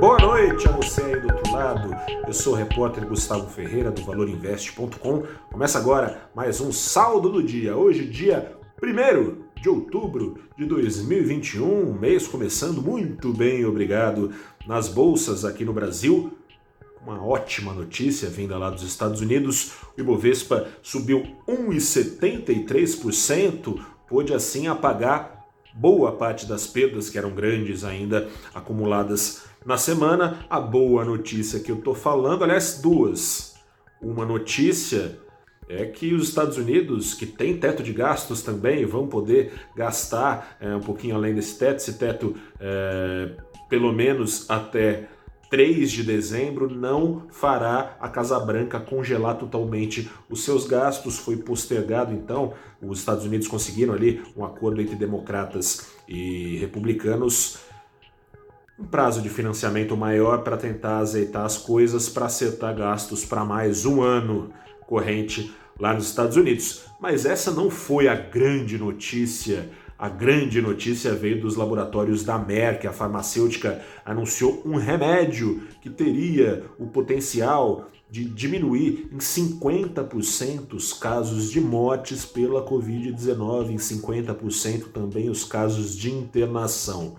Boa noite a você aí do outro lado. Eu sou o repórter Gustavo Ferreira do ValorInvest.com. Começa agora mais um saldo do dia. Hoje, dia 1 de outubro de 2021, mês começando muito bem, obrigado. Nas bolsas aqui no Brasil, uma ótima notícia vinda lá dos Estados Unidos. O Ibovespa subiu 1,73%, pôde assim apagar boa parte das perdas que eram grandes ainda acumuladas na semana. A boa notícia que eu estou falando, aliás, duas. Uma notícia é que os Estados Unidos, que tem teto de gastos também, vão poder gastar é, um pouquinho além desse teto, esse teto é, pelo menos até 3 de dezembro não fará a Casa Branca congelar totalmente os seus gastos. Foi postergado, então, os Estados Unidos conseguiram ali um acordo entre democratas e republicanos. Um prazo de financiamento maior para tentar azeitar as coisas, para acertar gastos para mais um ano corrente lá nos Estados Unidos. Mas essa não foi a grande notícia a grande notícia veio dos laboratórios da Merck. A farmacêutica anunciou um remédio que teria o potencial de diminuir em 50% os casos de mortes pela Covid-19, em 50% também os casos de internação.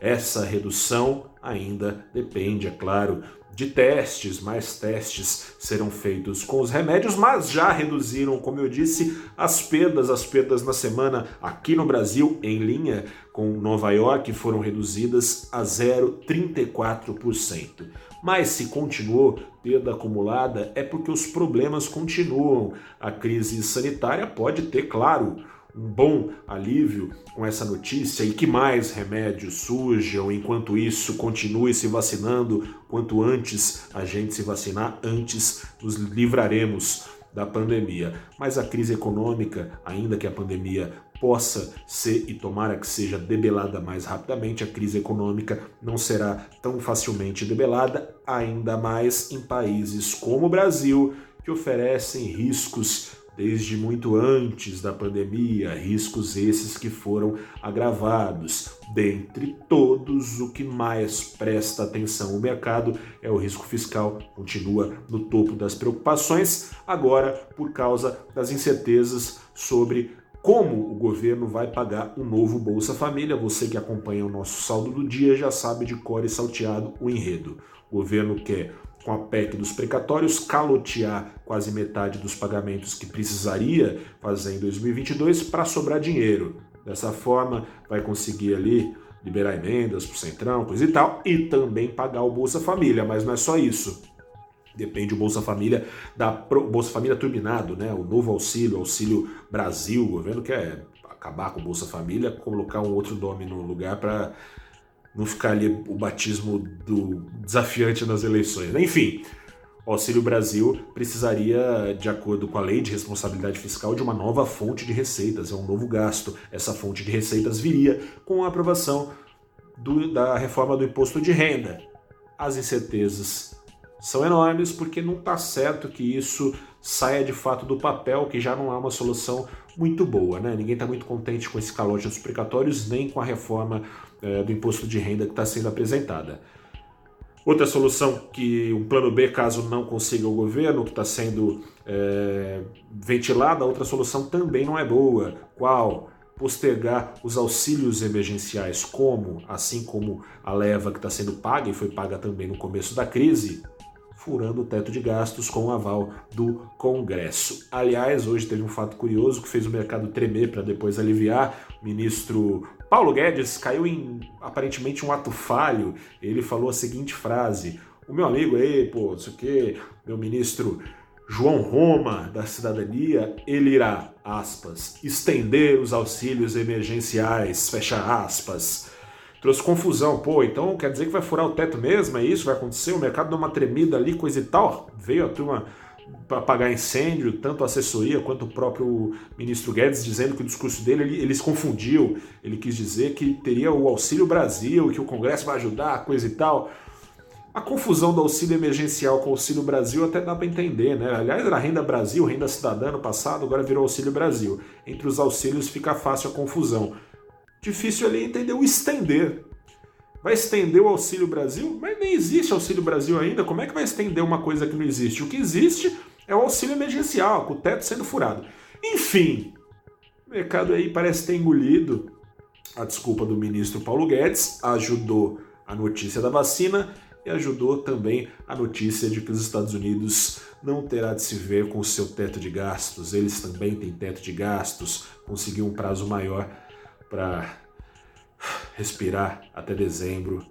Essa redução ainda depende, é claro, de testes, mais testes serão feitos com os remédios, mas já reduziram, como eu disse, as perdas. As perdas na semana aqui no Brasil, em linha com Nova York, foram reduzidas a 0,34%. Mas se continuou perda acumulada, é porque os problemas continuam. A crise sanitária pode ter, claro, um bom alívio com essa notícia e que mais remédios surjam, enquanto isso continue se vacinando, quanto antes a gente se vacinar, antes nos livraremos da pandemia. Mas a crise econômica, ainda que a pandemia possa ser e tomara que seja debelada mais rapidamente, a crise econômica não será tão facilmente debelada, ainda mais em países como o Brasil, que oferecem riscos desde muito antes da pandemia, riscos esses que foram agravados. Dentre todos, o que mais presta atenção o mercado é o risco fiscal, continua no topo das preocupações, agora por causa das incertezas sobre como o governo vai pagar o novo Bolsa Família. Você que acompanha o nosso saldo do dia já sabe de cor e salteado o enredo. O governo quer com a PEC dos precatórios, calotear quase metade dos pagamentos que precisaria fazer em 2022 para sobrar dinheiro. Dessa forma, vai conseguir ali liberar emendas para o Centrão, coisa e tal, e também pagar o Bolsa Família, mas não é só isso. Depende o Bolsa Família da Bolsa Família turbinado, né? O novo auxílio, Auxílio Brasil, o governo quer acabar com o Bolsa Família, colocar um outro nome no lugar para não ficar ali o batismo do desafiante nas eleições. Enfim, o Auxílio Brasil precisaria, de acordo com a lei de responsabilidade fiscal, de uma nova fonte de receitas, é um novo gasto. Essa fonte de receitas viria com a aprovação do, da reforma do imposto de renda. As incertezas são enormes porque não está certo que isso saia de fato do papel, que já não é uma solução muito boa. Né? Ninguém está muito contente com esse calote dos precatórios, nem com a reforma é, do imposto de renda que está sendo apresentada. Outra solução que um plano B, caso não consiga o governo, que está sendo é, ventilada, outra solução também não é boa. Qual? Postergar os auxílios emergenciais, como, assim como a leva que está sendo paga e foi paga também no começo da crise, furando o teto de gastos com o aval do Congresso. Aliás, hoje teve um fato curioso que fez o mercado tremer para depois aliviar. O ministro Paulo Guedes caiu em aparentemente um ato falho. Ele falou a seguinte frase: O meu amigo aí, pô, não sei o quê, meu ministro João Roma da Cidadania, ele irá, aspas, estender os auxílios emergenciais, fecha aspas trouxe confusão. Pô, então quer dizer que vai furar o teto mesmo? É isso? Vai acontecer? O mercado dá uma tremida ali, coisa e tal. Veio a turma para apagar incêndio, tanto a assessoria quanto o próprio ministro Guedes dizendo que o discurso dele ele, ele se confundiu. Ele quis dizer que teria o Auxílio Brasil, que o Congresso vai ajudar, coisa e tal. A confusão do auxílio emergencial com o Auxílio Brasil até dá para entender, né? Aliás, era Renda Brasil, Renda Cidadã no passado, agora virou Auxílio Brasil. Entre os auxílios fica fácil a confusão. Difícil ali entender o estender. Vai estender o Auxílio Brasil? Mas nem existe Auxílio Brasil ainda. Como é que vai estender uma coisa que não existe? O que existe é o auxílio emergencial, com o teto sendo furado. Enfim, o mercado aí parece ter engolido a desculpa do ministro Paulo Guedes, ajudou a notícia da vacina e ajudou também a notícia de que os Estados Unidos não terá de se ver com o seu teto de gastos. Eles também têm teto de gastos, conseguiu um prazo maior para respirar até dezembro.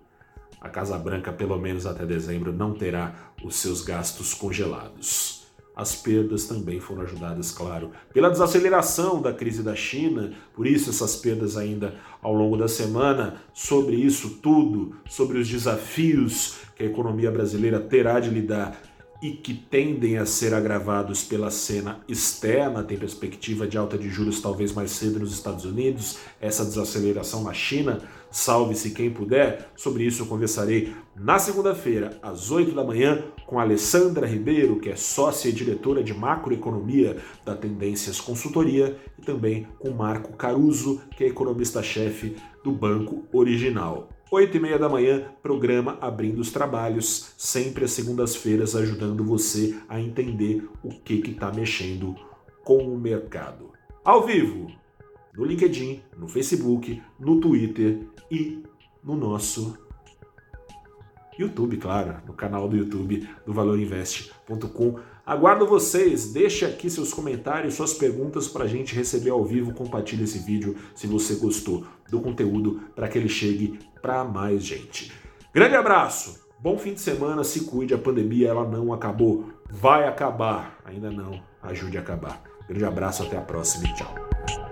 A Casa Branca, pelo menos até dezembro, não terá os seus gastos congelados. As perdas também foram ajudadas, claro, pela desaceleração da crise da China, por isso essas perdas ainda ao longo da semana. Sobre isso tudo, sobre os desafios que a economia brasileira terá de lidar e que tendem a ser agravados pela cena externa, tem perspectiva de alta de juros talvez mais cedo nos Estados Unidos, essa desaceleração na China, salve-se quem puder. Sobre isso eu conversarei na segunda-feira, às 8 da manhã, com Alessandra Ribeiro, que é sócia e diretora de macroeconomia da Tendências Consultoria, e também com Marco Caruso, que é economista-chefe do Banco Original. 8 e meia da manhã, programa Abrindo os Trabalhos, sempre às segundas-feiras, ajudando você a entender o que está mexendo com o mercado. Ao vivo, no LinkedIn, no Facebook, no Twitter e no nosso YouTube, claro, no canal do YouTube do valorinvest.com. Aguardo vocês, deixe aqui seus comentários, suas perguntas para a gente receber ao vivo. Compartilhe esse vídeo se você gostou do conteúdo para que ele chegue para mais gente. Grande abraço, bom fim de semana, se cuide, a pandemia ela não acabou, vai acabar, ainda não, ajude a acabar. Grande abraço, até a próxima. E tchau.